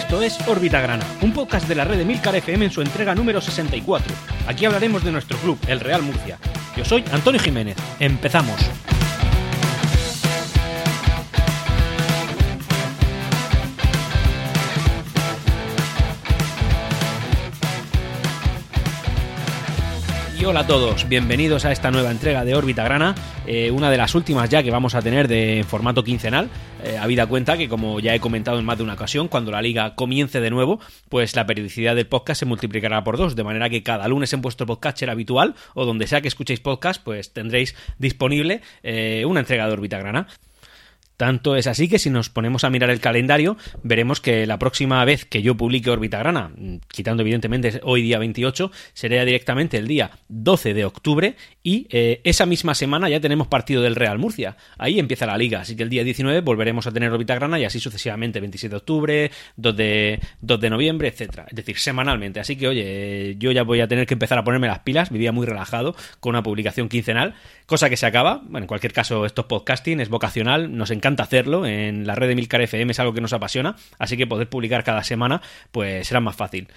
Esto es Órbita Grana, un podcast de la red de Milcar FM en su entrega número 64. Aquí hablaremos de nuestro club, el Real Murcia. Yo soy Antonio Jiménez. Empezamos. Y hola a todos, bienvenidos a esta nueva entrega de Órbita Grana, eh, una de las últimas ya que vamos a tener de formato quincenal. Eh, habida cuenta que, como ya he comentado en más de una ocasión, cuando la liga comience de nuevo, pues la periodicidad del podcast se multiplicará por dos, de manera que cada lunes en vuestro podcast era habitual o donde sea que escuchéis podcast, pues tendréis disponible eh, una entrega de Órbita Grana. Tanto es así que si nos ponemos a mirar el calendario, veremos que la próxima vez que yo publique Órbita Grana, quitando evidentemente hoy día 28, sería directamente el día 12 de octubre y eh, esa misma semana ya tenemos partido del Real Murcia. Ahí empieza la liga, así que el día 19 volveremos a tener Órbita Grana y así sucesivamente, 27 de octubre, 2 de, 2 de noviembre, etcétera. Es decir, semanalmente. Así que oye, yo ya voy a tener que empezar a ponerme las pilas, vivía muy relajado con una publicación quincenal, cosa que se acaba. Bueno, en cualquier caso, esto es podcasting, es vocacional, nos encanta hacerlo. En la red de Milcar FM es algo que nos apasiona, así que poder publicar cada semana, pues será más fácil.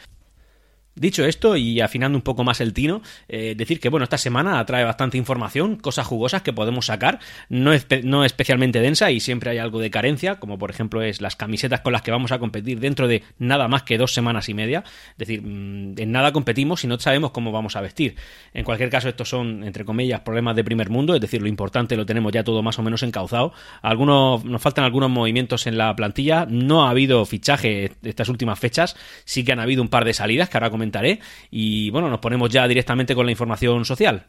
Dicho esto y afinando un poco más el tino, eh, decir que bueno, esta semana trae bastante información, cosas jugosas que podemos sacar, no, no especialmente densa y siempre hay algo de carencia, como por ejemplo es las camisetas con las que vamos a competir dentro de nada más que dos semanas y media, es decir, mm, en nada competimos y no sabemos cómo vamos a vestir. En cualquier caso, estos son, entre comillas, problemas de primer mundo, es decir, lo importante lo tenemos ya todo más o menos encauzado. Algunos, nos faltan algunos movimientos en la plantilla, no ha habido fichaje estas últimas fechas, sí que han habido un par de salidas que ahora comentaré. Y bueno, nos ponemos ya directamente con la información social.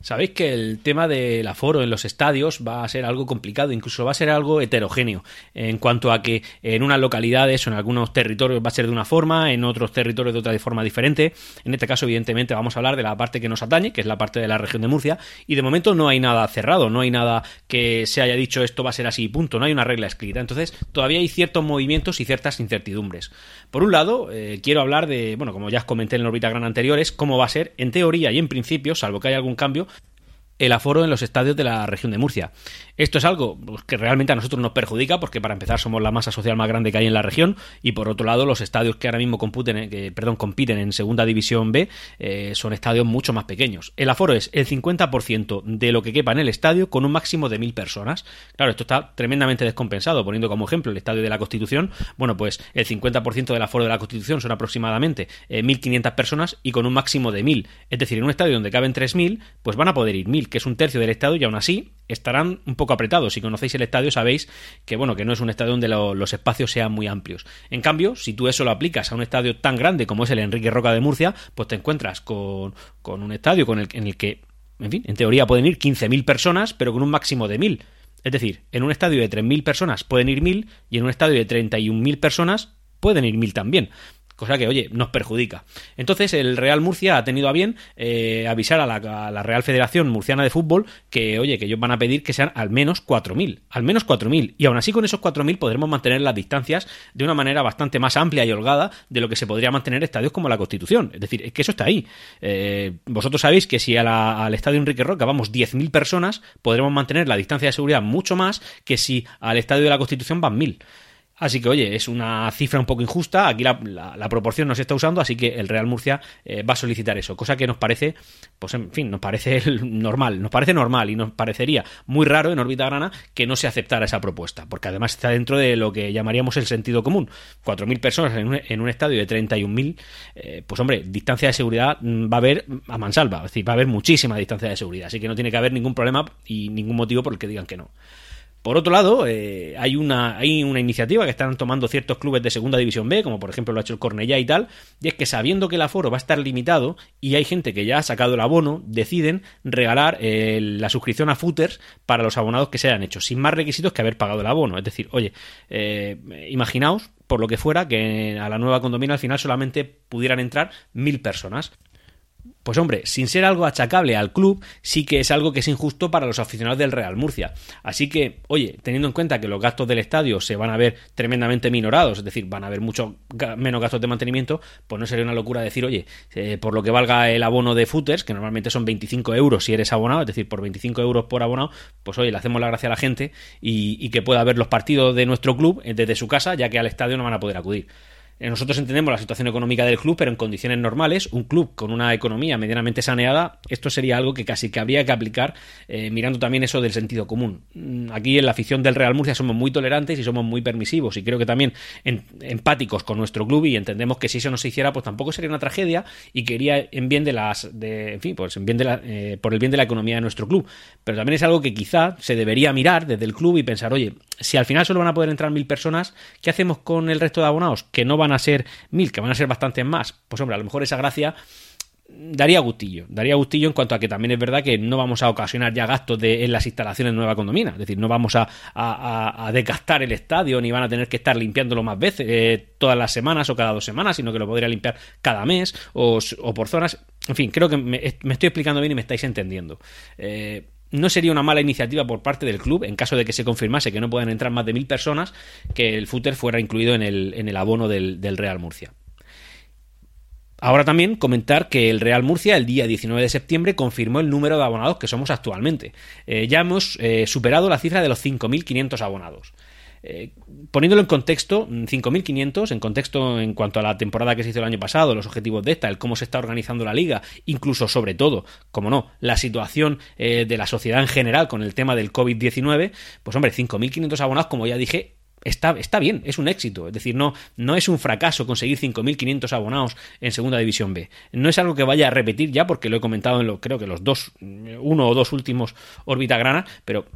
Sabéis que el tema del aforo en los estadios va a ser algo complicado, incluso va a ser algo heterogéneo, en cuanto a que en unas localidades o en algunos territorios va a ser de una forma, en otros territorios de otra forma diferente. En este caso, evidentemente, vamos a hablar de la parte que nos atañe, que es la parte de la región de Murcia, y de momento no hay nada cerrado, no hay nada que se haya dicho esto va a ser así, punto, no hay una regla escrita. Entonces, todavía hay ciertos movimientos y ciertas incertidumbres. Por un lado, eh, quiero hablar de, bueno, como ya os comenté en la órbita gran anteriores, cómo va a ser, en teoría y en principio, salvo que haya algún cambio, el aforo en los estadios de la región de Murcia. Esto es algo pues, que realmente a nosotros nos perjudica porque para empezar somos la masa social más grande que hay en la región y por otro lado los estadios que ahora mismo perdón, compiten en segunda división B eh, son estadios mucho más pequeños. El aforo es el 50% de lo que quepa en el estadio con un máximo de mil personas. Claro, esto está tremendamente descompensado, poniendo como ejemplo el estadio de la Constitución. Bueno, pues el 50% del aforo de la Constitución son aproximadamente 1.500 eh, personas y con un máximo de 1.000. Es decir, en un estadio donde caben 3.000, pues van a poder ir 1.000 que es un tercio del estadio, y aún así estarán un poco apretados. Si conocéis el estadio sabéis que bueno, que no es un estadio donde los espacios sean muy amplios. En cambio, si tú eso lo aplicas a un estadio tan grande como es el Enrique Roca de Murcia, pues te encuentras con, un estadio con el, en el que, en fin, en teoría pueden ir 15.000 personas, pero con un máximo de 1.000. Es decir, en un estadio de 3.000 personas pueden ir 1.000 y en un estadio de 31.000 personas pueden ir 1.000 también cosa que, oye, nos perjudica. Entonces, el Real Murcia ha tenido a bien eh, avisar a la, Real Federación Murciana de Fútbol que, oye, que ellos van a pedir que sean al menos 4.000, al menos 4.000, y aún así con esos 4.000 podremos mantener las distancias de una manera bastante más amplia y holgada de lo que se podría mantener estadios como la Constitución. Es decir, es que eso está ahí. Eh, vosotros sabéis que si al estadio Enrique Roca vamos 10.000 personas, podremos mantener la distancia de seguridad mucho más que si al estadio de la Constitución van 1.000. Así que, oye, es una cifra un poco injusta. Aquí la, proporción no se está usando, así que el Real Murcia eh, va a solicitar eso. Cosa que nos parece, pues en fin, nos parece normal. Nos parece normal y nos parecería muy raro en órbita grana que no se aceptara esa propuesta. Porque además está dentro de lo que llamaríamos el sentido común. 4.000 personas en un, en un, estadio de 31.000, eh, pues hombre, distancia de seguridad mm, va a haber a mansalva. Es decir, va a haber muchísima distancia de seguridad. Así que no tiene que haber ningún problema y ningún motivo por el que digan que no. Por otro lado, eh, hay, una, hay una iniciativa que están tomando ciertos clubes de segunda división B, como por ejemplo lo ha hecho el Cornellá y tal, y es que sabiendo que el aforo va a estar limitado y hay gente que ya ha sacado el abono, deciden regalar eh, la suscripción a footers para los abonados que se hayan hecho, sin más requisitos que haber pagado el abono. Es decir, oye, eh, imaginaos, por lo que fuera, que a la nueva condominio al final solamente pudieran entrar mil personas. Pues hombre, sin ser algo achacable al club, sí que es algo que es injusto para los aficionados del Real Murcia. Así que, oye, teniendo en cuenta que los gastos del estadio se van a ver tremendamente minorados, es decir, van a haber mucho menos gastos de mantenimiento, pues no sería una locura decir, oye, eh, por lo que valga el abono de footers, que normalmente son 25 euros si eres abonado, es decir, por 25 euros por abonado, pues oye, le hacemos la gracia a la gente y, y que pueda ver los partidos de nuestro club eh, desde su casa, ya que al estadio no van a poder acudir. Eh, nosotros entendemos la situación económica del club, pero en condiciones normales, un club con una economía medianamente saneada, esto sería algo que casi que habría que aplicar eh, mirando también eso del sentido común. Mm, aquí en la afición del Real Murcia somos muy tolerantes y somos muy permisivos y creo que también empáticos con nuestro club y entendemos que si eso no se hiciera, pues tampoco sería una tragedia y quería en bien de las, de, en fin, pues la, eh, por el bien de la economía de nuestro club. Pero también es algo que quizá se debería mirar desde el club y pensar, oye, si al final solo van a poder entrar mil personas, ¿qué hacemos con el resto de abonados? Que no van a ser mil, que van a ser bastantes más. Pues hombre, a lo mejor esa gracia daría gustillo, daría gustillo en cuanto a que también es verdad que no vamos a ocasionar ya gastos de, en las instalaciones de Nueva Condomina, es decir, no vamos a, a, desgastar el estadio ni van a tener que estar limpiándolo más veces, eh, todas las semanas o cada dos semanas, sino que lo podría limpiar cada mes o, por zonas. En fin, creo que me, estoy explicando bien y me estáis entendiendo. Eh, no sería una mala iniciativa por parte del club, en caso de que se confirmase que no puedan entrar más de mil personas, que el footer fuera incluido en el, en el abono del, Real Murcia. Ahora también comentar que el Real Murcia el día 19 de septiembre confirmó el número de abonados que somos actualmente. Eh, ya hemos eh, superado la cifra de los 5.500 abonados. Eh, poniéndolo en contexto, 5.500, en contexto en cuanto a la temporada que se hizo el año pasado, los objetivos de esta, el cómo se está organizando la liga, incluso sobre todo, como no, la situación eh, de la sociedad en general con el tema del COVID-19, pues hombre, 5.500 abonados, como ya dije, Está, está, bien, es un éxito. Es decir, no, no es un fracaso conseguir 5.500 abonados en Segunda División B. No es algo que vaya a repetir ya, porque lo he comentado en lo, creo que los dos, uno o dos últimos órbita grana, pero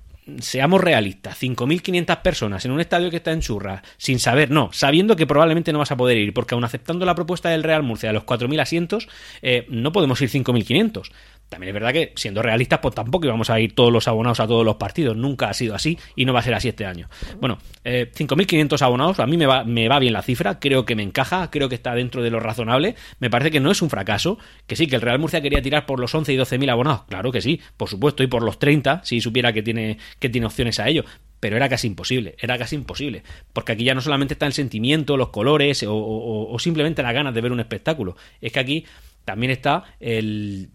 seamos realistas, 5.500 personas en un estadio que está en churra, sin saber, no, sabiendo que probablemente no vas a poder ir, porque aun aceptando la propuesta del Real Murcia de los 4.000 asientos, eh, no podemos ir 5.500. También es verdad que, siendo realistas, pues tampoco íbamos a ir todos los abonados a todos los partidos. Nunca ha sido así y no va a ser así este año. Bueno, eh, 5.500 abonados, a mí me va, me va bien la cifra, creo que me encaja, creo que está dentro de lo razonable. Me parece que no es un fracaso, que sí, que el Real Murcia quería tirar por los 11 y 12.000 abonados. Claro que sí, por supuesto, y por los 30, si supiera que tiene, que tiene opciones a ello pero era casi imposible, era casi imposible, porque aquí ya no solamente está el sentimiento, los colores o, o, simplemente las ganas de ver un espectáculo, es que aquí también está el,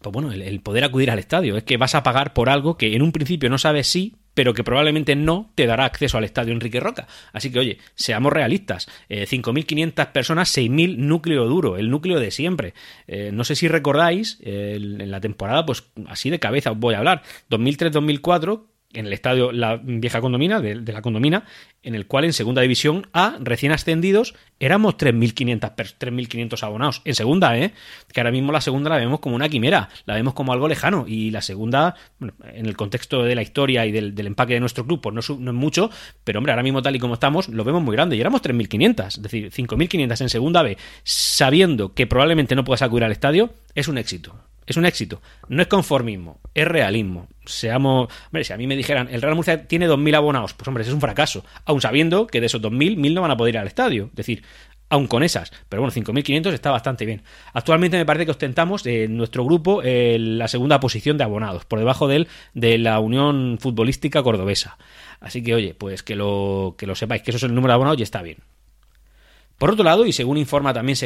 pues bueno, el, poder acudir al estadio. Es que vas a pagar por algo que en un principio no sabes si, pero que probablemente no te dará acceso al estadio Enrique Roca. Así que, oye, seamos realistas. 5.500 eh, personas, 6.000 núcleo duro, el núcleo de siempre. Eh, no sé si recordáis, en la temporada, pues así de cabeza os voy a hablar. 2003-2004 en el estadio La Vieja Condomina, de, la Condomina, en el cual en Segunda División A, recién ascendidos, éramos 3.500 abonados. En Segunda, ¿eh? Que ahora mismo la Segunda la vemos como una quimera, la vemos como algo lejano. Y la Segunda, en el contexto de la historia y del, empaque de nuestro club, pues no, no, es mucho, pero hombre, ahora mismo tal y como estamos, lo vemos muy grande. Y éramos 3.500, es decir, 5.500 en Segunda B, sabiendo que probablemente no puedas acudir al estadio, es un éxito es un éxito. No es conformismo, es realismo. Seamos. Hombre, si a mí me dijeran, el Real Murcia tiene 2.000 abonados, pues hombre, es un fracaso. Aun sabiendo que de esos 2.000, 1.000 no van a poder ir al estadio. Es decir, aun con esas. Pero bueno, 5.500 está bastante bien. Actualmente me parece que ostentamos en nuestro grupo la segunda posición de abonados, por debajo de, de la Unión Futbolística Cordobesa. Así que, oye, pues que lo, que lo sepáis, que eso es el número de abonados y está bien. Por otro lado, y según informa también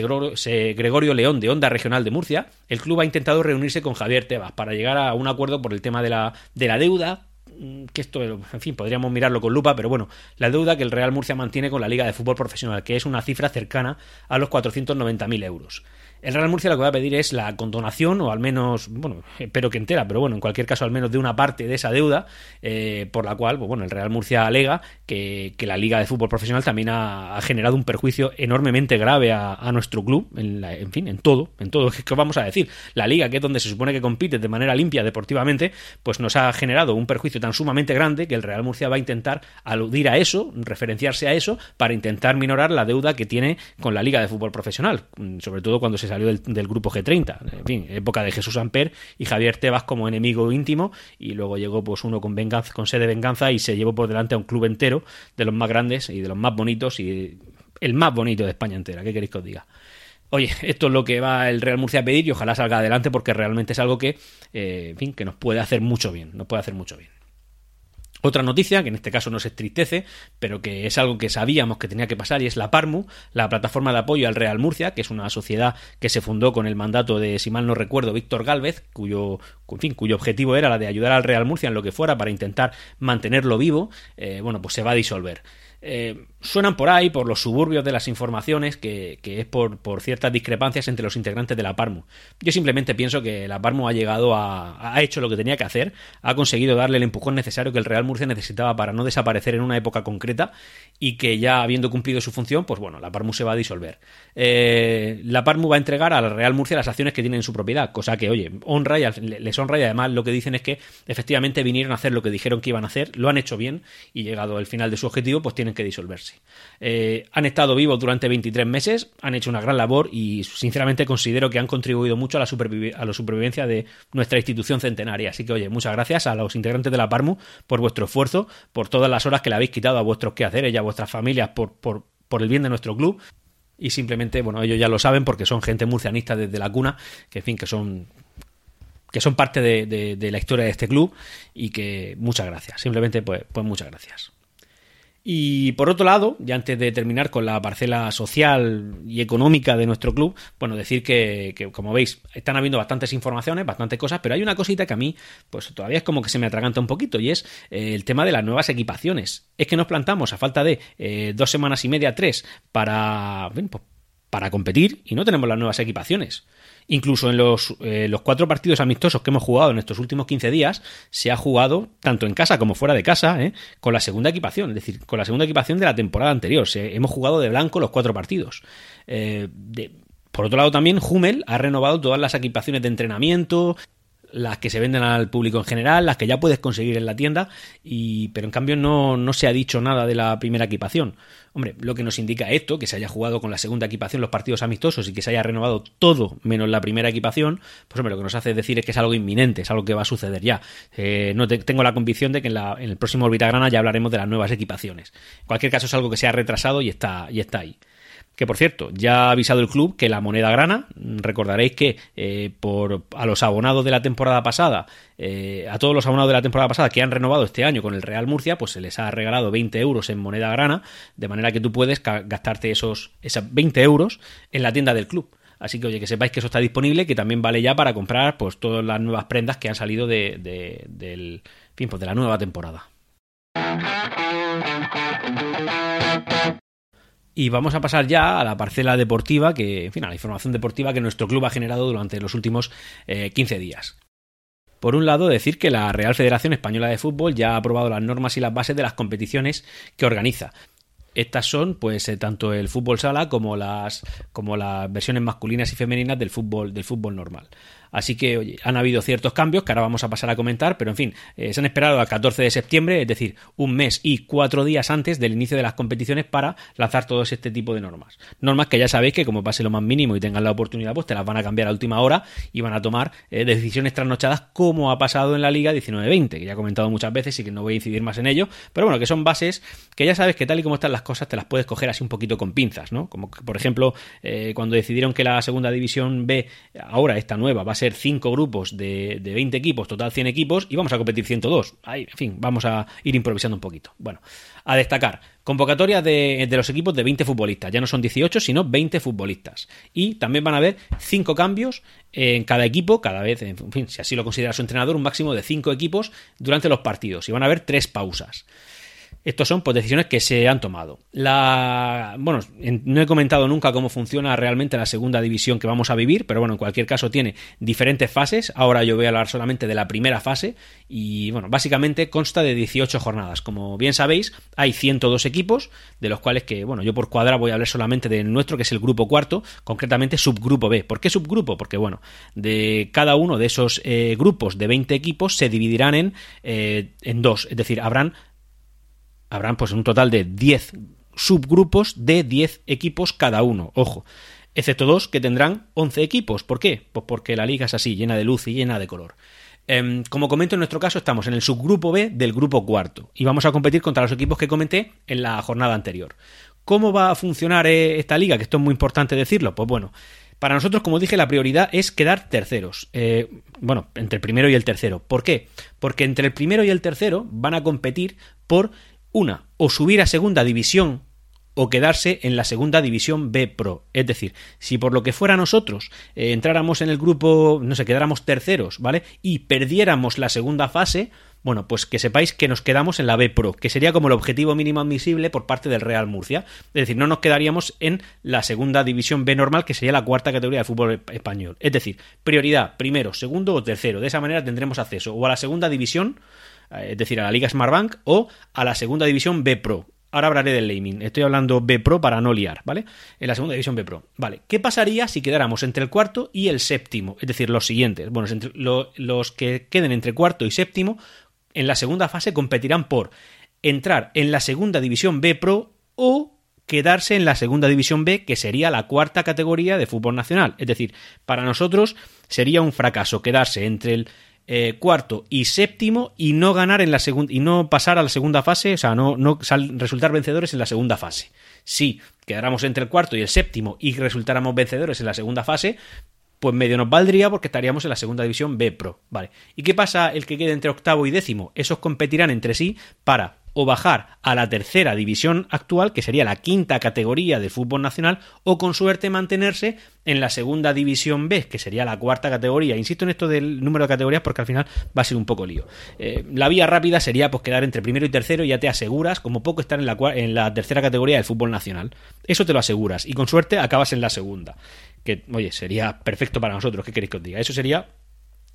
Gregorio León de Onda Regional de Murcia, el club ha intentado reunirse con Javier Tebas para llegar a un acuerdo por el tema de la, de la deuda, mm, que esto, en fin, podríamos mirarlo con lupa, pero bueno, la deuda que el Real Murcia mantiene con la Liga de Fútbol Profesional, que es una cifra cercana a los 490.000 euros. El Real Murcia lo que va a pedir es la condonación, o al menos, bueno, espero que entera, pero bueno, en cualquier caso, al menos de una parte de esa deuda, eh, por la cual, pues bueno, el Real Murcia alega que, la Liga de Fútbol Profesional también ha, generado un perjuicio enormemente grave a, nuestro club, en, en, fin, en todo, en todo, ¿qué vamos a decir? La Liga, que es donde se supone que compite de manera limpia deportivamente, pues nos ha generado un perjuicio tan sumamente grande que el Real Murcia va a intentar aludir a eso, referenciarse a eso, para intentar minorar la deuda que tiene con la Liga de Fútbol Profesional, sobre todo cuando se salió del, grupo G30. En fin, época de Jesús Amper y Javier Tebas como enemigo íntimo y luego llegó pues uno con venganza, con sede de venganza y se llevó por delante a un club entero de los más grandes y de los más bonitos y el más bonito de España entera. ¿Qué queréis que os diga? oye, esto es lo que va el Real Murcia a pedir y ojalá salga adelante porque realmente es algo que, eh, en fin, que nos puede hacer mucho bien, nos puede hacer mucho bien. Otra noticia, que en este caso nos entristece, pero que es algo que sabíamos que tenía que pasar, y es la PARMU, la plataforma de apoyo al Real Murcia, que es una sociedad que se fundó con el mandato de, si mal no recuerdo, Víctor Gálvez, cuyo, en fin, cuyo objetivo era la de ayudar al Real Murcia en lo que fuera para intentar mantenerlo vivo, eh, bueno, pues se va a disolver. Eh, suenan por ahí, por los suburbios de las informaciones, que, es por, ciertas discrepancias entre los integrantes de la Parmu. Yo simplemente pienso que la Parmu ha llegado a. ha hecho lo que tenía que hacer, ha conseguido darle el empujón necesario que el Real Murcia necesitaba para no desaparecer en una época concreta y que ya habiendo cumplido su función, pues bueno, la Parmu se va a disolver. Eh, la Parmu va a entregar a la Real Murcia las acciones que tiene en su propiedad, cosa que, oye, honra y les honra y además lo que dicen es que efectivamente vinieron a hacer lo que dijeron que iban a hacer, lo han hecho bien y llegado al final de su objetivo, pues tienen que disolverse. Eh, han estado vivos durante 23 meses, han hecho una gran labor y sinceramente considero que han contribuido mucho a la, a la supervivencia de nuestra institución centenaria. Así que, oye, muchas gracias a los integrantes de la Parmu por vuestro esfuerzo, por todas las horas que le habéis quitado a vuestros quehaceres y a vuestras familias por, por, por el bien de nuestro club y simplemente, bueno, ellos ya lo saben porque son gente murcianista desde la cuna, que en fin, que son que son parte de, de la historia de este club y que muchas gracias, simplemente pues, pues muchas gracias. Y por otro lado, ya antes de terminar con la parcela social y económica de nuestro club, bueno, decir que, como veis, están habiendo bastantes informaciones, bastantes cosas, pero hay una cosita que a mí, pues todavía es como que se me atraganta un poquito, y es eh, el tema de las nuevas equipaciones. Es que nos plantamos a falta de eh, dos semanas y media, tres, para, pues, para competir, y no tenemos las nuevas equipaciones. Incluso en los, eh, los, cuatro partidos amistosos que hemos jugado en estos últimos 15 días, se ha jugado tanto en casa como fuera de casa, ¿eh? con la segunda equipación, es decir, con la segunda equipación de la temporada anterior. Hemos jugado de blanco los cuatro partidos. Eh, por otro lado, también Hummel ha renovado todas las equipaciones de entrenamiento, las que se venden al público en general, las que ya puedes conseguir en la tienda, y, pero en cambio no, no se ha dicho nada de la primera equipación. Hombre, lo que nos indica esto, que se haya jugado con la segunda equipación los partidos amistosos y que se haya renovado todo menos la primera equipación, pues hombre, lo que nos hace decir es que es algo inminente, es algo que va a suceder ya. Eh, no tengo la convicción de que en, la, en el próximo Orbitagrana ya hablaremos de las nuevas equipaciones. En cualquier caso es algo que se ha retrasado y está, y está ahí. Que por cierto, ya ha avisado el club que la moneda grana, recordaréis que eh, por, a los abonados de la temporada pasada, eh, a todos los abonados de la temporada pasada que han renovado este año con el Real Murcia, pues se les ha regalado 20 euros en moneda grana, de manera que tú puedes gastarte esos, esos 20 euros en la tienda del club. Así que oye, que sepáis que eso está disponible, que también vale ya para comprar pues todas las nuevas prendas que han salido de, del, fin, pues, de la nueva temporada. Y vamos a pasar ya a la parcela deportiva, que, en fin, a la información deportiva que nuestro club ha generado durante los últimos 15 eh, días. Por un lado, decir que la Real Federación Española de Fútbol ya ha aprobado las normas y las bases de las competiciones que organiza. Estas son, pues, eh, tanto el fútbol sala como las, como las versiones masculinas y femeninas del fútbol, del fútbol normal. Así que, han habido ciertos cambios que ahora vamos a pasar a comentar, pero en fin, eh, se han esperado al 14 de septiembre, es decir, un mes y cuatro días antes del inicio de las competiciones para lanzar todo este tipo de normas. Normas que ya sabéis que como pase lo más mínimo y tengan la oportunidad, pues te las van a cambiar a última hora y van a tomar eh, decisiones trasnochadas como ha pasado en la Liga 19-20, que ya he comentado muchas veces y que no voy a incidir más en ello, pero bueno, que son bases que ya sabes que tal y como están las cosas te las puedes coger así un poquito con pinzas, ¿no? Como por ejemplo, eh, cuando decidieron que la segunda división B, ahora esta nueva, va a ser cinco grupos de, de 20 equipos, total 100 equipos, y vamos a competir 102. Ahí, en fin, vamos a ir improvisando un poquito. Bueno, a destacar, convocatoria de, de, los equipos de 20 futbolistas. Ya no son 18, sino 20 futbolistas. Y también van a haber 5 cambios en cada equipo, cada vez, en fin, si así lo considera su entrenador, un máximo de 5 equipos durante los partidos. Y van a haber 3 pausas. Estos son pues, decisiones que se han tomado. La, bueno, no he comentado nunca cómo funciona realmente la segunda división que vamos a vivir, pero bueno, en cualquier caso tiene diferentes fases. Ahora yo voy a hablar solamente de la primera fase y bueno, básicamente consta de 18 jornadas. Como bien sabéis, hay 102 equipos, de los cuales que, bueno, yo por cuadra voy a hablar solamente de nuestro, que es el grupo cuarto, concretamente subgrupo B. ¿Por qué subgrupo? Porque bueno, de cada uno de esos eh, grupos de 20 equipos se dividirán en, eh, en dos, es decir, habrán habrán pues un total de 10 subgrupos de 10 equipos cada uno, ojo, excepto dos que tendrán 11 equipos. ¿Por qué? Pues porque la liga es así, llena de luz y llena de color. Em, como comento, en nuestro caso estamos en el subgrupo B del grupo cuarto y vamos a competir contra los equipos que comenté en la jornada anterior. ¿Cómo va a funcionar eh, esta liga? Que esto es muy importante decirlo. Pues bueno, Para nosotros, como dije, la prioridad es quedar terceros. Eh, bueno, entre el primero y el tercero. ¿Por qué? Porque entre el primero y el tercero van a competir por una, o subir a segunda división o quedarse en la segunda división B Pro. Es decir, si por lo que fuera nosotros eh, entráramos en el grupo, no sé, quedáramos terceros, ¿vale? Y perdiéramos la segunda fase, bueno, pues que sepáis que nos quedamos en la B Pro, que sería como el objetivo mínimo admisible por parte del Real Murcia. Es decir, no nos quedaríamos en la segunda división B normal, que sería la cuarta categoría de fútbol español. Es decir, prioridad, primero, segundo o tercero. De esa manera tendremos acceso o a la segunda división, es decir, a la Liga Smartbank, o a la segunda división B Pro. Ahora hablaré del naming. Estoy hablando B Pro para no liar, ¿vale? En la segunda división B Pro. Vale. ¿Qué pasaría si quedáramos entre el cuarto y el séptimo? Es decir, los siguientes. Bueno, los que queden entre cuarto y séptimo en la segunda fase competirán por entrar en la segunda división B Pro o quedarse en la segunda división B, que sería la cuarta categoría de fútbol nacional. Es decir, para nosotros sería un fracaso quedarse entre el eh, cuarto y séptimo y no ganar en la segunda y no pasar a la segunda fase, o sea, no, no resultar vencedores en la segunda fase. Si quedáramos entre el cuarto y el séptimo y resultáramos vencedores en la segunda fase, pues medio nos valdría porque estaríamos en la segunda división B Pro. Vale. ¿Y qué pasa el que quede entre octavo y décimo? Esos competirán entre sí para o bajar a la tercera división actual, que sería la quinta categoría de fútbol nacional, o con suerte mantenerse en la segunda división B, que sería la cuarta categoría. Insisto en esto del número de categorías porque al final va a ser un poco lío. Eh, la vía rápida sería pues quedar entre primero y tercero y ya te aseguras como poco estar en la, en la tercera categoría del fútbol nacional. Eso te lo aseguras y con suerte acabas en la segunda. Que, oye, sería perfecto para nosotros. ¿Qué queréis que os diga? Eso sería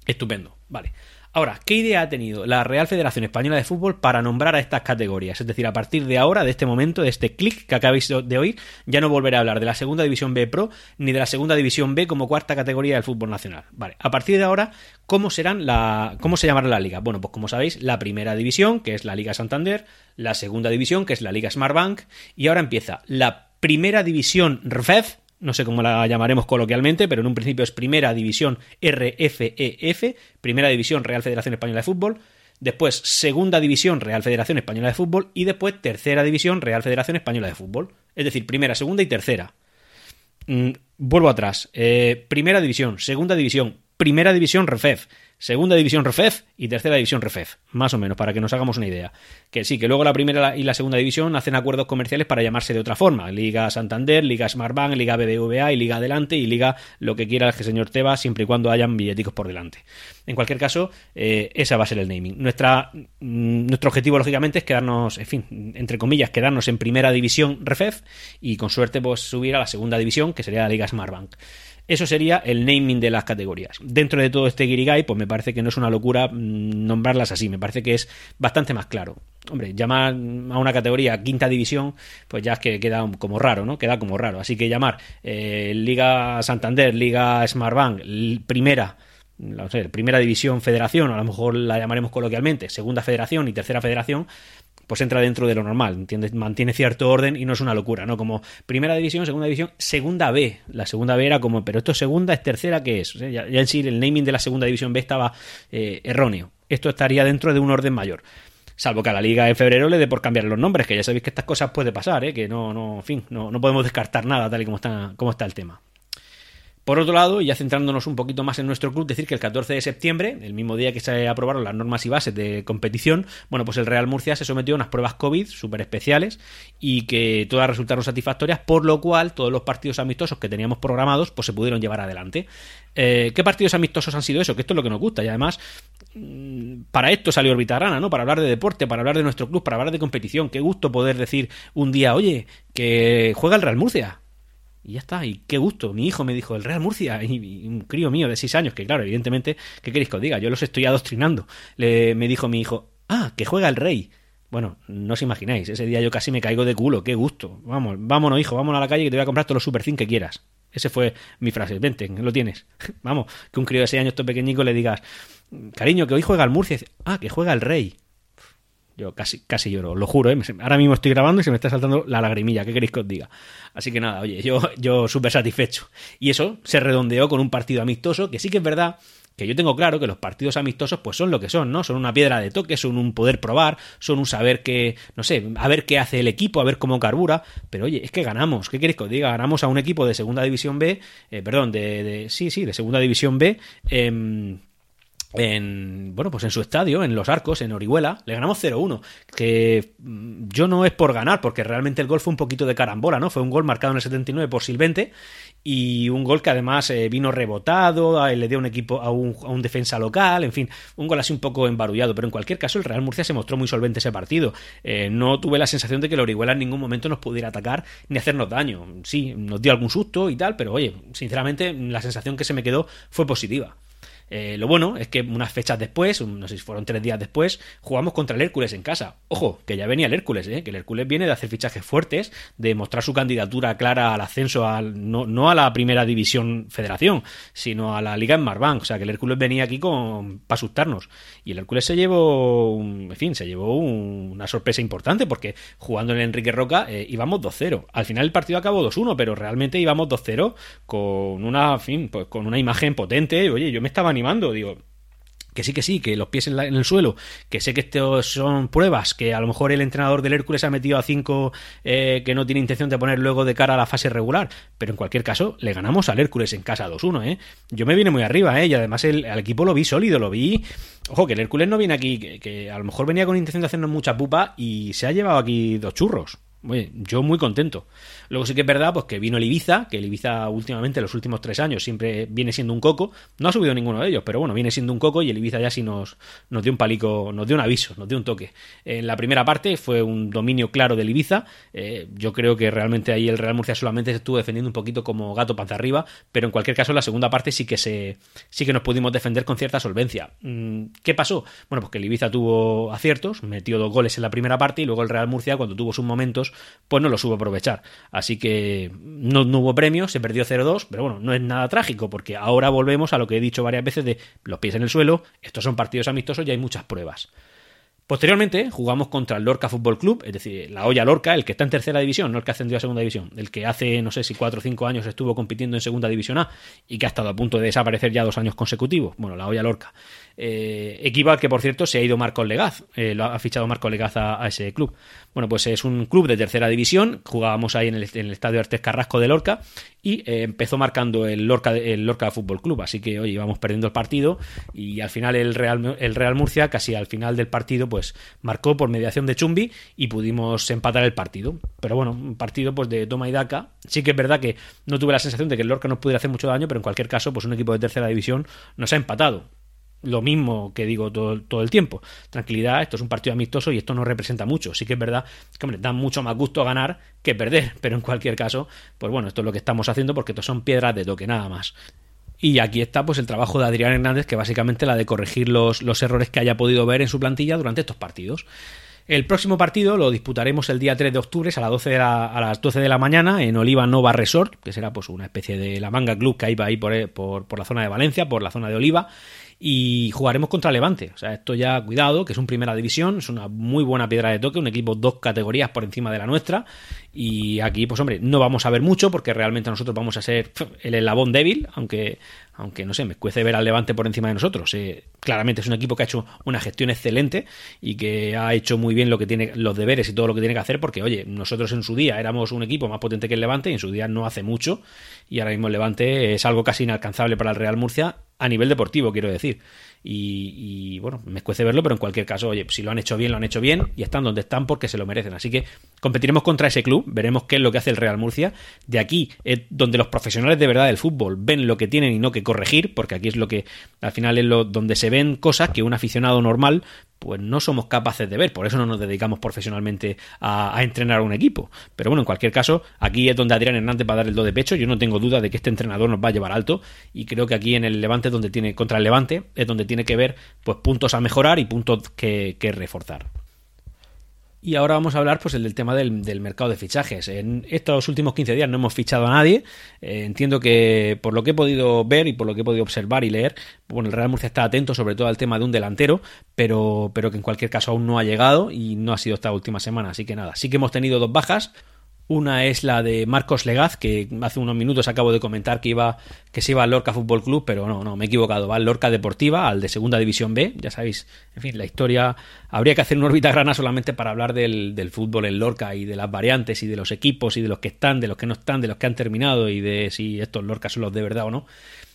estupendo. Vale. Ahora, ¿qué idea ha tenido la Real Federación Española de Fútbol para nombrar a estas categorías? Es decir, a partir de ahora, de este momento, de este clic que acabáis de oír, ya no volveré a hablar de la Segunda División B Pro ni de la Segunda División B como cuarta categoría del fútbol nacional. Vale, a partir de ahora, ¿cómo serán la cómo se llamará la liga? Bueno, pues como sabéis, la Primera División, que es la Liga Santander, la Segunda División, que es la Liga Smartbank, y ahora empieza la Primera División RFEF, no sé cómo la llamaremos coloquialmente, pero en un principio es Primera División RFEF, e Primera División Real Federación Española de Fútbol, después Segunda División Real Federación Española de Fútbol y después Tercera División Real Federación Española de Fútbol. Es decir, Primera, Segunda y Tercera. Mm, vuelvo atrás. Eh, primera División, Segunda División, Primera División RFEF, segunda división REFEF y tercera división REFEF, más o menos, para que nos hagamos una idea. Que sí, que luego la primera y la segunda división hacen acuerdos comerciales para llamarse de otra forma. Liga Santander, Liga Smartbank, Liga BBVA y Liga Adelante y Liga lo que quiera el señor Tebas, siempre y cuando hayan billeticos por delante. En cualquier caso, eh, esa va a ser el naming. Mm, nuestro objetivo, lógicamente, es quedarnos, en fin, entre comillas, quedarnos en primera división REFEF y con suerte pues subir a la segunda división, que sería la Liga Smartbank. Eso sería el naming de las categorías. Dentro de todo este Guirigay, pues me parece que no es una locura mm, nombrarlas así, me parece que es bastante más claro. Hombre, llamar a una categoría quinta división, pues ya es que queda como raro, ¿no? Queda como raro. Así que llamar eh, Liga Santander, Liga Smartbank, primera, no primera división federación, a lo mejor la llamaremos coloquialmente, segunda federación y tercera federación, pues entra dentro de lo normal, ¿entiendes? Mantiene cierto orden y no es una locura, ¿no? Como primera división, segunda división, segunda B. La segunda B era como, pero esto es segunda, es tercera, ¿qué es? ya, en sí el naming de la segunda división B estaba eh, erróneo. Esto estaría dentro de un orden mayor. Salvo que a la liga en febrero le dé por cambiar los nombres, que ya sabéis que estas cosas puede pasar, ¿eh? que no, no, en fin, no, no podemos descartar nada tal y como está, como está el tema. Por otro lado, ya centrándonos un poquito más en nuestro club, decir que el 14 de septiembre, el mismo día que se aprobaron las normas y bases de competición, bueno, pues el Real Murcia se sometió a unas pruebas COVID súper especiales y que todas resultaron satisfactorias, por lo cual todos los partidos amistosos que teníamos programados pues se pudieron llevar adelante. Eh, ¿Qué partidos amistosos han sido eso? Que esto es lo que nos gusta y además mm, para esto salió Orbitarana, ¿no? Para hablar de deporte, para hablar de nuestro club, para hablar de competición. Qué gusto poder decir un día, oye, que juega el Real Murcia y ya está, y qué gusto. Mi hijo me dijo, el Real Murcia, y, un crío mío de seis años, que claro, evidentemente, ¿qué queréis que os diga? Yo los estoy adoctrinando. Le, me dijo mi hijo, ah, que juega el Rey. Bueno, no os imagináis, ese día yo casi me caigo de culo, qué gusto. Vamos, vámonos, hijo, vámonos a la calle que te voy a comprar todos los Super que quieras. Ese fue mi frase, vente, lo tienes. Vamos, que un crío de seis años, todo pequeñico, le digas, cariño, que hoy juega el Murcia. Ah, que juega el Rey. Yo casi, casi lloro, lo juro, ¿eh? ahora mismo estoy grabando y se me está saltando la lagrimilla, ¿qué queréis que os diga? Así que nada, oye, yo, yo súper satisfecho. Y eso se redondeó con un partido amistoso, que sí que es verdad que yo tengo claro que los partidos amistosos pues son lo que son, ¿no? Son una piedra de toque, son un poder probar, son un saber que, no sé, a ver qué hace el equipo, a ver cómo carbura, pero oye, es que ganamos, ¿qué queréis que os diga? Ganamos a un equipo de segunda división B, eh, perdón, de, de, sí, sí, de segunda división B, eh, en bueno pues en su estadio en los arcos en Orihuela le ganamos 0-1 que mm, yo no es por ganar porque realmente el gol fue un poquito de carambola no fue un gol marcado en el 79 por Silvente y un gol que además eh, vino rebotado le dio un equipo a un, defensa local en fin un gol así un poco embarullado pero en cualquier caso el Real Murcia se mostró muy solvente ese partido. Eh, no tuve la sensación de que el Orihuela en ningún momento nos pudiera atacar ni hacernos daño. Sí nos dio algún susto y tal pero oye sinceramente la sensación que se me quedó fue positiva eh, lo bueno es que unas fechas después, no sé si fueron tres días después, jugamos contra el Hércules en casa. Ojo, que ya venía el Hércules, ¿eh? que el Hércules viene de hacer fichajes fuertes, de mostrar su candidatura clara al ascenso, al, no, no, a la primera división federación, sino a la liga en Marbank. O sea, que el Hércules venía aquí con, para asustarnos. Y el Hércules se llevó, en fin, se llevó una sorpresa importante porque jugando en Enrique Roca eh, íbamos 2-0. Al final el partido acabó 2-1, pero realmente íbamos 2-0 con una, fin, pues con una imagen potente. Oye, yo me estaba animando, digo, que sí, que sí, que los pies en, la, en, el suelo, que sé que estos son pruebas, que a lo mejor el entrenador del Hércules ha metido a cinco eh, que no tiene intención de poner luego de cara a la fase regular, pero en cualquier caso, le ganamos al Hércules en casa 2-1, ¿eh? Yo me vine muy arriba, ¿eh? Y además el, el, equipo lo vi sólido, lo vi... Ojo, que el Hércules no viene aquí, que, a lo mejor venía con intención de hacernos mucha pupa y se ha llevado aquí dos churros. Yo muy contento. Luego sí que es verdad pues que vino el Ibiza, que el Ibiza últimamente, en los últimos tres años, siempre viene siendo un coco. No ha subido ninguno de ellos, pero bueno, viene siendo un coco y el Ibiza ya sí nos, nos dio un palico, nos dio un aviso, nos dio un toque. En la primera parte fue un dominio claro del Ibiza. Eh, yo creo que realmente ahí el Real Murcia solamente se estuvo defendiendo un poquito como gato panza arriba, pero en cualquier caso en la segunda parte sí que se sí que nos pudimos defender con cierta solvencia. ¿Qué pasó? Bueno, pues que el Ibiza tuvo aciertos, metió dos goles en la primera parte y luego el Real Murcia cuando tuvo sus momentos pues no lo supo aprovechar. Así que no, hubo premio, se perdió 0-2, pero bueno, no es nada trágico, porque ahora volvemos a lo que he dicho varias veces de los pies en el suelo, estos son partidos amistosos y hay muchas pruebas. Posteriormente jugamos contra el Lorca Fútbol Club, es decir, la olla Lorca, el que está en tercera división, no el que ascendió a segunda división, el que hace, no sé si cuatro o cinco años estuvo compitiendo en segunda división A y que ha estado a punto de desaparecer ya dos años consecutivos. Bueno, la olla Lorca. Eh, equipo al que, por cierto, se ha ido Marcos Legaz, eh, lo ha fichado Marcos Legaz a, ese club. Bueno, pues es un club de tercera división, jugábamos ahí en el, estadio Artes Carrasco de Lorca y eh, empezó marcando el Lorca, el Fútbol Club, así que, oye, íbamos perdiendo el partido y al final el Real, el Real Murcia, casi al final del partido, pues marcó por mediación de Chumbi y pudimos empatar el partido. Pero bueno, un partido pues de toma y daca. Sí que es verdad que no tuve la sensación de que el Lorca nos pudiera hacer mucho daño, pero en cualquier caso, pues un equipo de tercera división nos ha empatado lo mismo que digo todo, todo, el tiempo. Tranquilidad, esto es un partido amistoso y esto no representa mucho. Sí que es verdad que hombre, da mucho más gusto ganar que perder, pero en cualquier caso, pues bueno, esto es lo que estamos haciendo porque esto son piedras de toque, nada más. Y aquí está pues el trabajo de Adrián Hernández, que básicamente la de corregir los, los errores que haya podido ver en su plantilla durante estos partidos. El próximo partido lo disputaremos el día 3 de octubre a, la 12 de la, a las 12 de la mañana en Oliva Nova Resort, que será pues una especie de la manga club que hay ahí por, por, por la zona de Valencia, por la zona de Oliva y jugaremos contra Levante. O sea, esto ya cuidado, que es un primera división, es una muy buena piedra de toque, un equipo dos categorías por encima de la nuestra. Y aquí, pues hombre, no vamos a ver mucho porque realmente nosotros vamos a ser el eslabón débil, aunque, aunque no sé, me cuece ver al Levante por encima de nosotros. Eh, claramente es un equipo que ha hecho una gestión excelente y que ha hecho muy bien lo que tiene, los deberes y todo lo que tiene que hacer, porque, oye, nosotros en su día éramos un equipo más potente que el Levante y en su día no hace mucho. Y ahora mismo el Levante es algo casi inalcanzable para el Real Murcia a nivel deportivo, quiero decir. Y, bueno, me escuece verlo, pero en cualquier caso, oye, si lo han hecho bien, lo han hecho bien y están donde están porque se lo merecen. Así que competiremos contra ese club, veremos qué es lo que hace el Real Murcia. De aquí es donde los profesionales de verdad del fútbol ven lo que tienen y no que corregir, porque aquí es lo que al final es lo donde se ven cosas que un aficionado normal pues no somos capaces de ver, por eso no nos dedicamos profesionalmente a, entrenar a un equipo. Pero bueno, en cualquier caso, aquí es donde Adrián Hernández va a dar el do de pecho. Yo no tengo duda de que este entrenador nos va a llevar alto y creo que aquí en el Levante donde tiene contra el Levante es donde tiene que ver pues puntos a mejorar y puntos que reforzar. Y ahora vamos a hablar pues el del tema del, del, mercado de fichajes. En estos últimos 15 días no hemos fichado a nadie. Eh, entiendo que por lo que he podido ver y por lo que he podido observar y leer, bueno, el Real Murcia está atento sobre todo al tema de un delantero, pero, pero que en cualquier caso aún no ha llegado y no ha sido esta última semana. Así que nada, sí que hemos tenido dos bajas. Una es la de Marcos Legaz, que hace unos minutos acabo de comentar que iba que se iba al Lorca Fútbol Club, pero no, no, me he equivocado. Va al Lorca Deportiva, al de Segunda División B. Ya sabéis, en fin, la historia. Habría que hacer una órbita grana solamente para hablar del, del fútbol en Lorca y de las variantes y de los equipos y de los que están, de los que no están, de los que han terminado y de si estos Lorca son los de verdad o no.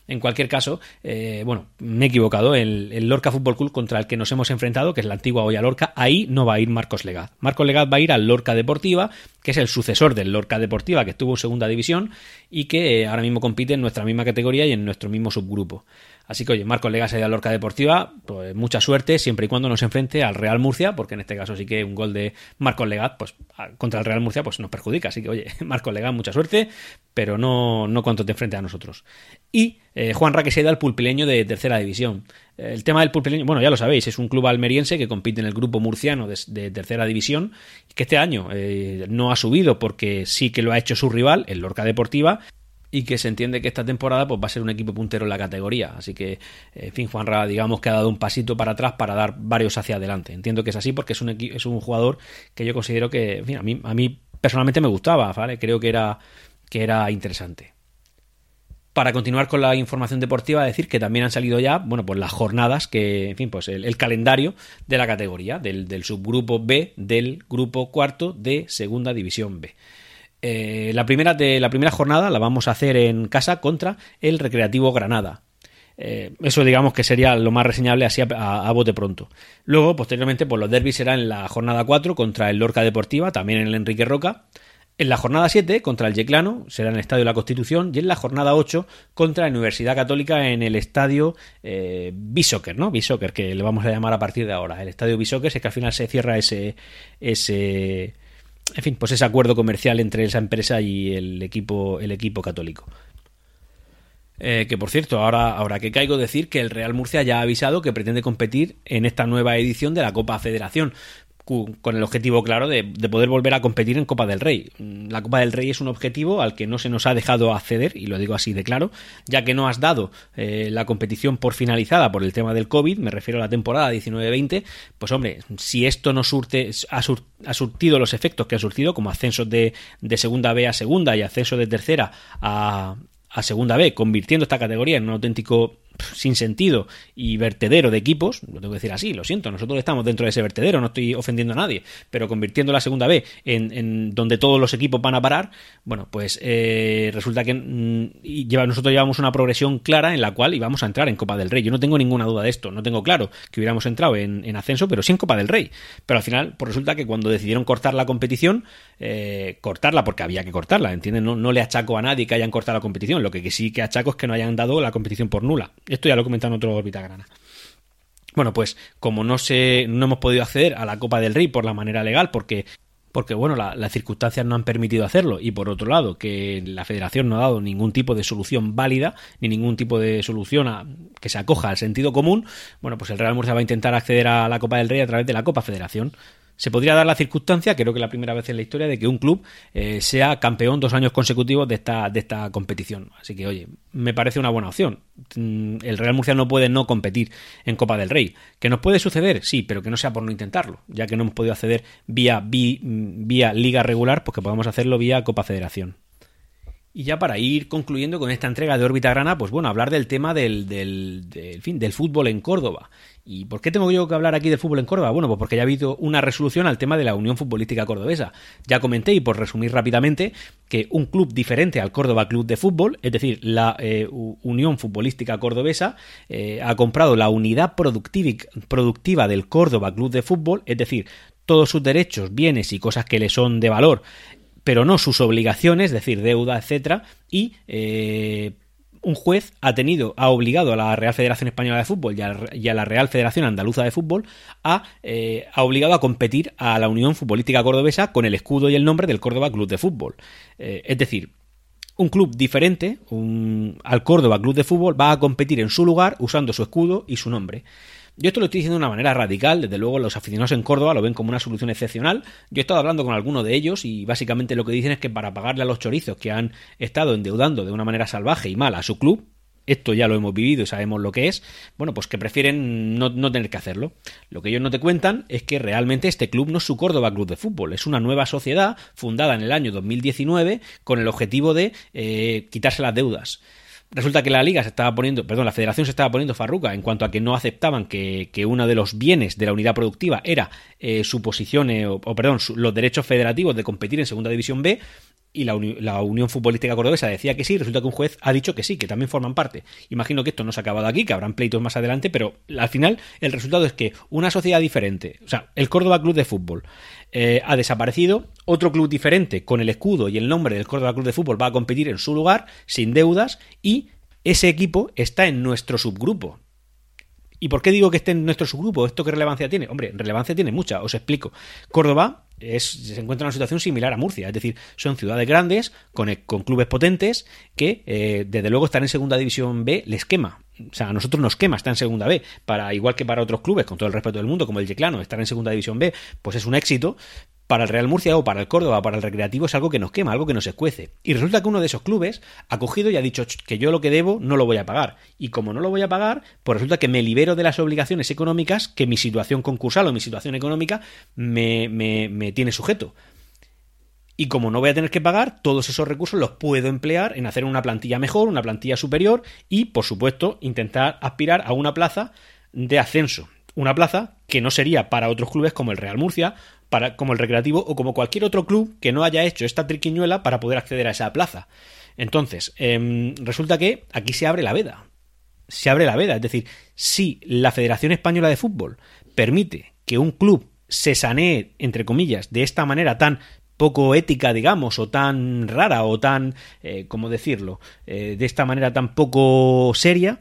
En cualquier caso, eh, bueno, me he equivocado. El, Lorca Fútbol Club contra el que nos hemos enfrentado, que es la antigua Olla Lorca, ahí no va a ir Marcos Legaz. Marcos Legaz va a ir al Lorca Deportiva, que es el sucesor del Lorca Deportiva, que estuvo en segunda división y que eh, ahora mismo compite en nuestra misma categoría y en nuestro mismo subgrupo. Así que, oye, Marcos Legaz a Lorca Deportiva, pues mucha suerte siempre y cuando nos enfrente al Real Murcia, porque en este caso sí que un gol de Marcos Legaz, pues contra el Real Murcia, pues nos perjudica. Así que, oye, Marcos Legaz, mucha suerte, pero no, no cuando te enfrente a nosotros. Y eh, Juan Raque se da al pulpileño de tercera división. El tema del pulpileño, bueno, ya lo sabéis, es un club almeriense que compite en el grupo murciano de, tercera división, que este año eh, no ha subido porque sí que lo ha hecho su rival, el Lorca Deportiva, y que se entiende que esta temporada pues, va a ser un equipo puntero en la categoría. Así que, en fin, Juanra, digamos que ha dado un pasito para atrás para dar varios hacia adelante. Entiendo que es así porque es un, es un jugador que yo considero que, en fin, a mí, a mí personalmente me gustaba, ¿vale? Creo que era, que era interesante. Para continuar con la información deportiva, decir que también han salido ya, bueno, pues las jornadas que, en fin, pues el, calendario de la categoría, del subgrupo B del grupo cuarto de Segunda División B. Eh, la, primera de, la primera jornada la vamos a hacer en casa contra el Recreativo Granada. Eh, eso digamos que sería lo más reseñable así a, bote pronto. Luego, posteriormente, pues los derbis serán en la jornada 4 contra el Lorca Deportiva, también en el Enrique Roca. En la jornada 7 contra el Yeclano, será en el Estadio la Constitución. Y en la jornada 8 contra la Universidad Católica en el Estadio eh, Bisoccer, ¿no? Bisoccer, que le vamos a llamar a partir de ahora. El Estadio Bisoccer es que al final se cierra ese, ese, en fin, pues ese acuerdo comercial entre esa empresa y el equipo, el equipo católico. Eh, que por cierto, ahora, ahora que caigo decir que el Real Murcia ya ha avisado que pretende competir en esta nueva edición de la Copa Federación con el objetivo claro de, poder volver a competir en Copa del Rey. La Copa del Rey es un objetivo al que no se nos ha dejado acceder, y lo digo así de claro, ya que no has dado eh, la competición por finalizada por el tema del COVID, me refiero a la temporada 19-20, pues hombre, si esto no surte, ha, surtido los efectos que ha surtido, como ascensos de, de segunda B a segunda y ascenso de tercera a, a segunda B, convirtiendo esta categoría en un auténtico sin sentido y vertedero de equipos, lo tengo que decir así, lo siento, nosotros estamos dentro de ese vertedero, no estoy ofendiendo a nadie, pero convirtiendo la segunda B en, donde todos los equipos van a parar, bueno, pues eh, resulta que mm, nosotros llevamos una progresión clara en la cual íbamos a entrar en Copa del Rey. Yo no tengo ninguna duda de esto, no tengo claro que hubiéramos entrado en, ascenso, pero sí en Copa del Rey. Pero al final, pues resulta que cuando decidieron cortar la competición, eh, cortarla porque había que cortarla, ¿entienden? No, no le achaco a nadie que hayan cortado la competición, lo que sí que achaco es que no hayan dado la competición por nula. Esto ya lo he comentado en otro. Bueno, pues como no se, no hemos podido acceder a la Copa del Rey por la manera legal, porque porque bueno, las circunstancias no han permitido hacerlo y por otro lado que la federación no ha dado ningún tipo de solución válida ni ningún tipo de solución a, que se acoja al sentido común, bueno, pues el Real Murcia va a intentar acceder a la Copa del Rey a través de la Copa Federación se podría dar la circunstancia, creo que la primera vez en la historia, de que un club eh, sea campeón dos años consecutivos de esta, de esta competición. Así que, oye, me parece una buena opción. Mm, el Real Murcia no puede no competir en Copa del Rey. ¿Que nos puede suceder? Sí, pero que no sea por no intentarlo. Ya que no hemos podido acceder vía, mm, vía liga regular, pues que podamos hacerlo vía Copa Federación. Y ya para ir concluyendo con esta entrega de órbita grana, pues bueno, hablar del tema del, del, fin, del fútbol en Córdoba. ¿Y por qué tengo yo que hablar aquí del fútbol en Córdoba? Bueno, pues porque ya ha habido una resolución al tema de la Unión Futbolística Cordobesa. Ya comenté, y por resumir rápidamente, que un club diferente al Córdoba Club de Fútbol, es decir, la eh, Unión Futbolística Cordobesa, eh, ha comprado la unidad productiva del Córdoba Club de Fútbol, es decir, todos sus derechos, bienes y cosas que le son de valor pero no sus obligaciones, es decir, deuda, etcétera, y eh, un juez ha tenido, ha obligado a la Real Federación Española de Fútbol y a, la Real Federación Andaluza de Fútbol a, eh, ha obligado a competir a la Unión Futbolística Cordobesa con el escudo y el nombre del Córdoba Club de Fútbol. Eh, es decir, un club diferente al Córdoba Club de Fútbol va a competir en su lugar usando su escudo y su nombre. Yo esto lo estoy diciendo de una manera radical, desde luego los aficionados en Córdoba lo ven como una solución excepcional. Yo he estado hablando con alguno de ellos y básicamente lo que dicen es que para pagarle a los chorizos que han estado endeudando de una manera salvaje y mala a su club, esto ya lo hemos vivido y sabemos lo que es, bueno, pues que prefieren no, no, tener que hacerlo. Lo que ellos no te cuentan es que realmente este club no es su Córdoba Club de Fútbol, es una nueva sociedad fundada en el año 2019 con el objetivo de eh, quitarse las deudas. Resulta que la liga se estaba poniendo, perdón, la federación se estaba poniendo farruca en cuanto a que no aceptaban que, que uno de los bienes de la unidad productiva era eh, su posición, eh, o, o, perdón, su, los derechos federativos de competir en segunda división B, y la, la, Unión Futbolística Cordobesa decía que sí, resulta que un juez ha dicho que sí, que también forman parte. Imagino que esto no se ha acabado aquí, que habrán pleitos más adelante, pero al final el resultado es que una sociedad diferente, o sea, el Córdoba Club de Fútbol, eh, ha desaparecido, otro club diferente con el escudo y el nombre del Córdoba Club de Fútbol va a competir en su lugar, sin deudas, y ese equipo está en nuestro subgrupo. ¿Y por qué digo que esté en nuestro subgrupo? ¿Esto qué relevancia tiene? Hombre, relevancia tiene mucha, os explico. Córdoba es, se encuentra en una situación similar a Murcia, es decir, son ciudades grandes, con, con clubes potentes, que eh, desde luego estar en segunda división B les quema. O sea, a nosotros nos quema estar en segunda B, para igual que para otros clubes, con todo el respeto del mundo, como el Yeclano, estar en segunda división B, pues es un éxito, para el Real Murcia o para el Córdoba, para el Recreativo es algo que nos quema, algo que nos escuece. Y resulta que uno de esos clubes ha cogido y ha dicho que yo lo que debo no lo voy a pagar. Y como no lo voy a pagar, pues resulta que me libero de las obligaciones económicas que mi situación concursal o mi situación económica me, me, me tiene sujeto. Y como no voy a tener que pagar, todos esos recursos los puedo emplear en hacer una plantilla mejor, una plantilla superior y, por supuesto, intentar aspirar a una plaza de ascenso. Una plaza que no sería para otros clubes como el Real Murcia, para, como el Recreativo o como cualquier otro club que no haya hecho esta triquiñuela para poder acceder a esa plaza. Entonces, eh, resulta que aquí se abre la veda. Se abre la veda. Es decir, si la Federación Española de Fútbol permite que un club se sanee, entre comillas, de esta manera tan poco ética, digamos, o tan rara, o tan, eh, ¿cómo decirlo?, eh, de esta manera tan poco seria,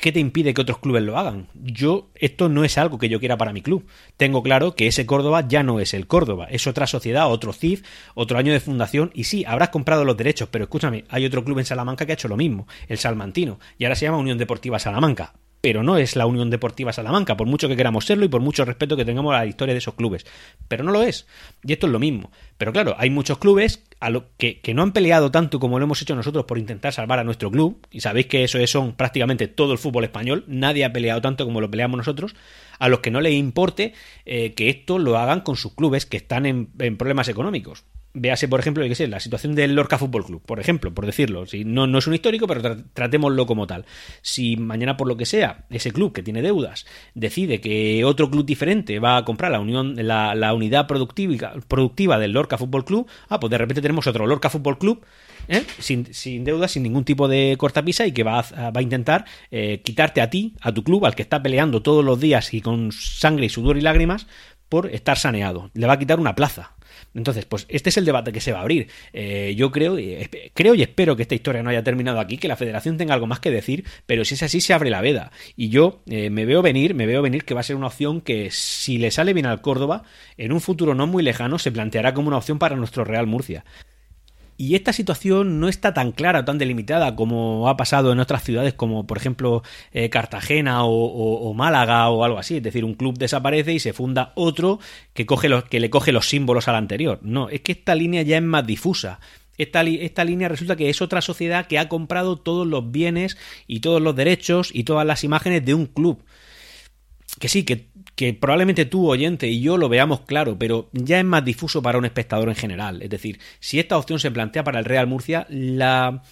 ¿qué te impide que otros clubes lo hagan? Yo, esto no es algo que yo quiera para mi club. Tengo claro que ese Córdoba ya no es el Córdoba, es otra sociedad, otro CIF, otro año de fundación, y sí, habrás comprado los derechos, pero escúchame, hay otro club en Salamanca que ha hecho lo mismo, el Salmantino, y ahora se llama Unión Deportiva Salamanca pero no es la Unión Deportiva Salamanca, por mucho que queramos serlo y por mucho respeto que tengamos a la historia de esos clubes. Pero no lo es. Y esto es lo mismo. Pero claro, hay muchos clubes a lo que, que, no han peleado tanto como lo hemos hecho nosotros por intentar salvar a nuestro club, y sabéis que eso es, son prácticamente todo el fútbol español, nadie ha peleado tanto como lo peleamos nosotros, a los que no les importe eh, que esto lo hagan con sus clubes que están en, en problemas económicos véase, por ejemplo, yo qué sé, la situación del Lorca Fútbol Club, por ejemplo, por decirlo. Si no, no es un histórico, pero tra tratémoslo como tal. Si mañana, por lo que sea, ese club que tiene deudas decide que otro club diferente va a comprar la unión, la, la unidad productiva, productiva del Lorca Fútbol Club, ah, pues de repente tenemos otro Lorca Fútbol Club. ¿eh? Sin, sin deudas, sin ningún tipo de cortapisa y que va a, va a intentar eh, quitarte a ti, a tu club, al que está peleando todos los días y con sangre y sudor y lágrimas por estar saneado. Le va a quitar una plaza. Entonces, pues este es el debate que se va a abrir. Eh, yo creo, creo y espero que esta historia no haya terminado aquí, que la federación tenga algo más que decir, pero si es así se abre la veda. Y yo eh, me veo venir, me veo venir que va a ser una opción que si le sale bien al Córdoba, en un futuro no muy lejano se planteará como una opción para nuestro Real Murcia. Y esta situación no está tan clara tan delimitada como ha pasado en otras ciudades como por ejemplo eh, Cartagena o, Málaga o algo así. Es decir, un club desaparece y se funda otro que, coge los, que le coge los símbolos al anterior. No, es que esta línea ya es más difusa. Esta, esta, línea resulta que es otra sociedad que ha comprado todos los bienes y todos los derechos y todas las imágenes de un club. Que sí, que que probablemente tú, oyente, y yo lo veamos claro, pero ya es más difuso para un espectador en general. Es decir, si esta opción se plantea para el Real Murcia, la,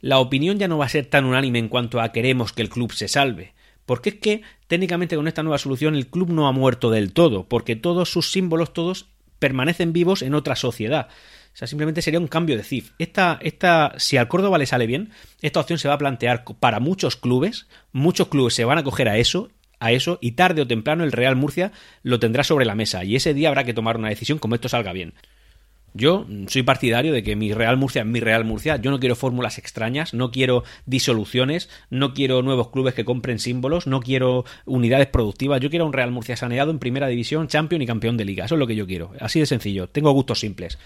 la opinión ya no va a ser tan unánime en cuanto a queremos que el club se salve. Porque es que técnicamente con esta nueva solución el club no ha muerto del todo, porque todos sus símbolos, todos permanecen vivos en otra sociedad. O sea, simplemente sería un cambio de CIF. Esta, esta, si al Córdoba le sale bien, esta opción se va a plantear para muchos clubes, muchos clubes se van a coger a eso a eso y tarde o temprano el Real Murcia lo tendrá sobre la mesa y ese día habrá que tomar una decisión como esto salga bien. Yo soy partidario de que mi Real Murcia es mi Real Murcia. Yo no quiero fórmulas extrañas, no quiero disoluciones, no quiero nuevos clubes que compren símbolos, no quiero unidades productivas. Yo quiero un Real Murcia saneado en primera división, champion y campeón de liga. Eso es lo que yo quiero. Así de sencillo. Tengo gustos simples.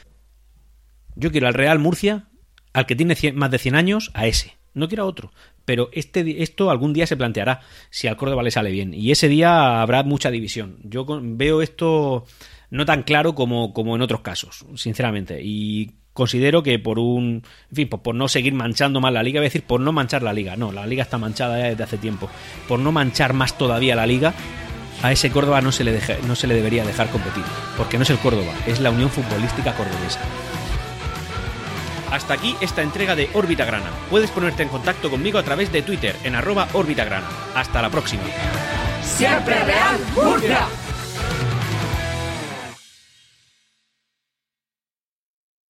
Yo quiero al Real Murcia, al que tiene más de 100 años, a ese. No quiero a otro pero este, esto algún día se planteará si al Córdoba le sale bien. Y ese día habrá mucha división. Yo veo esto no tan claro como, como en otros casos, sinceramente. Y considero que por un, en fin, por, no seguir manchando más la liga, voy a decir por no manchar la liga, no, la liga está manchada ya desde hace tiempo, por no manchar más todavía la liga, a ese Córdoba no se le, no se le debería dejar competir, porque no es el Córdoba, es la Unión Futbolística Cordobesa. Hasta aquí esta entrega de Órbita Grana. Puedes ponerte en contacto conmigo a través de Twitter en arroba Órbita Grana. Hasta la próxima. Siempre Real Murcia.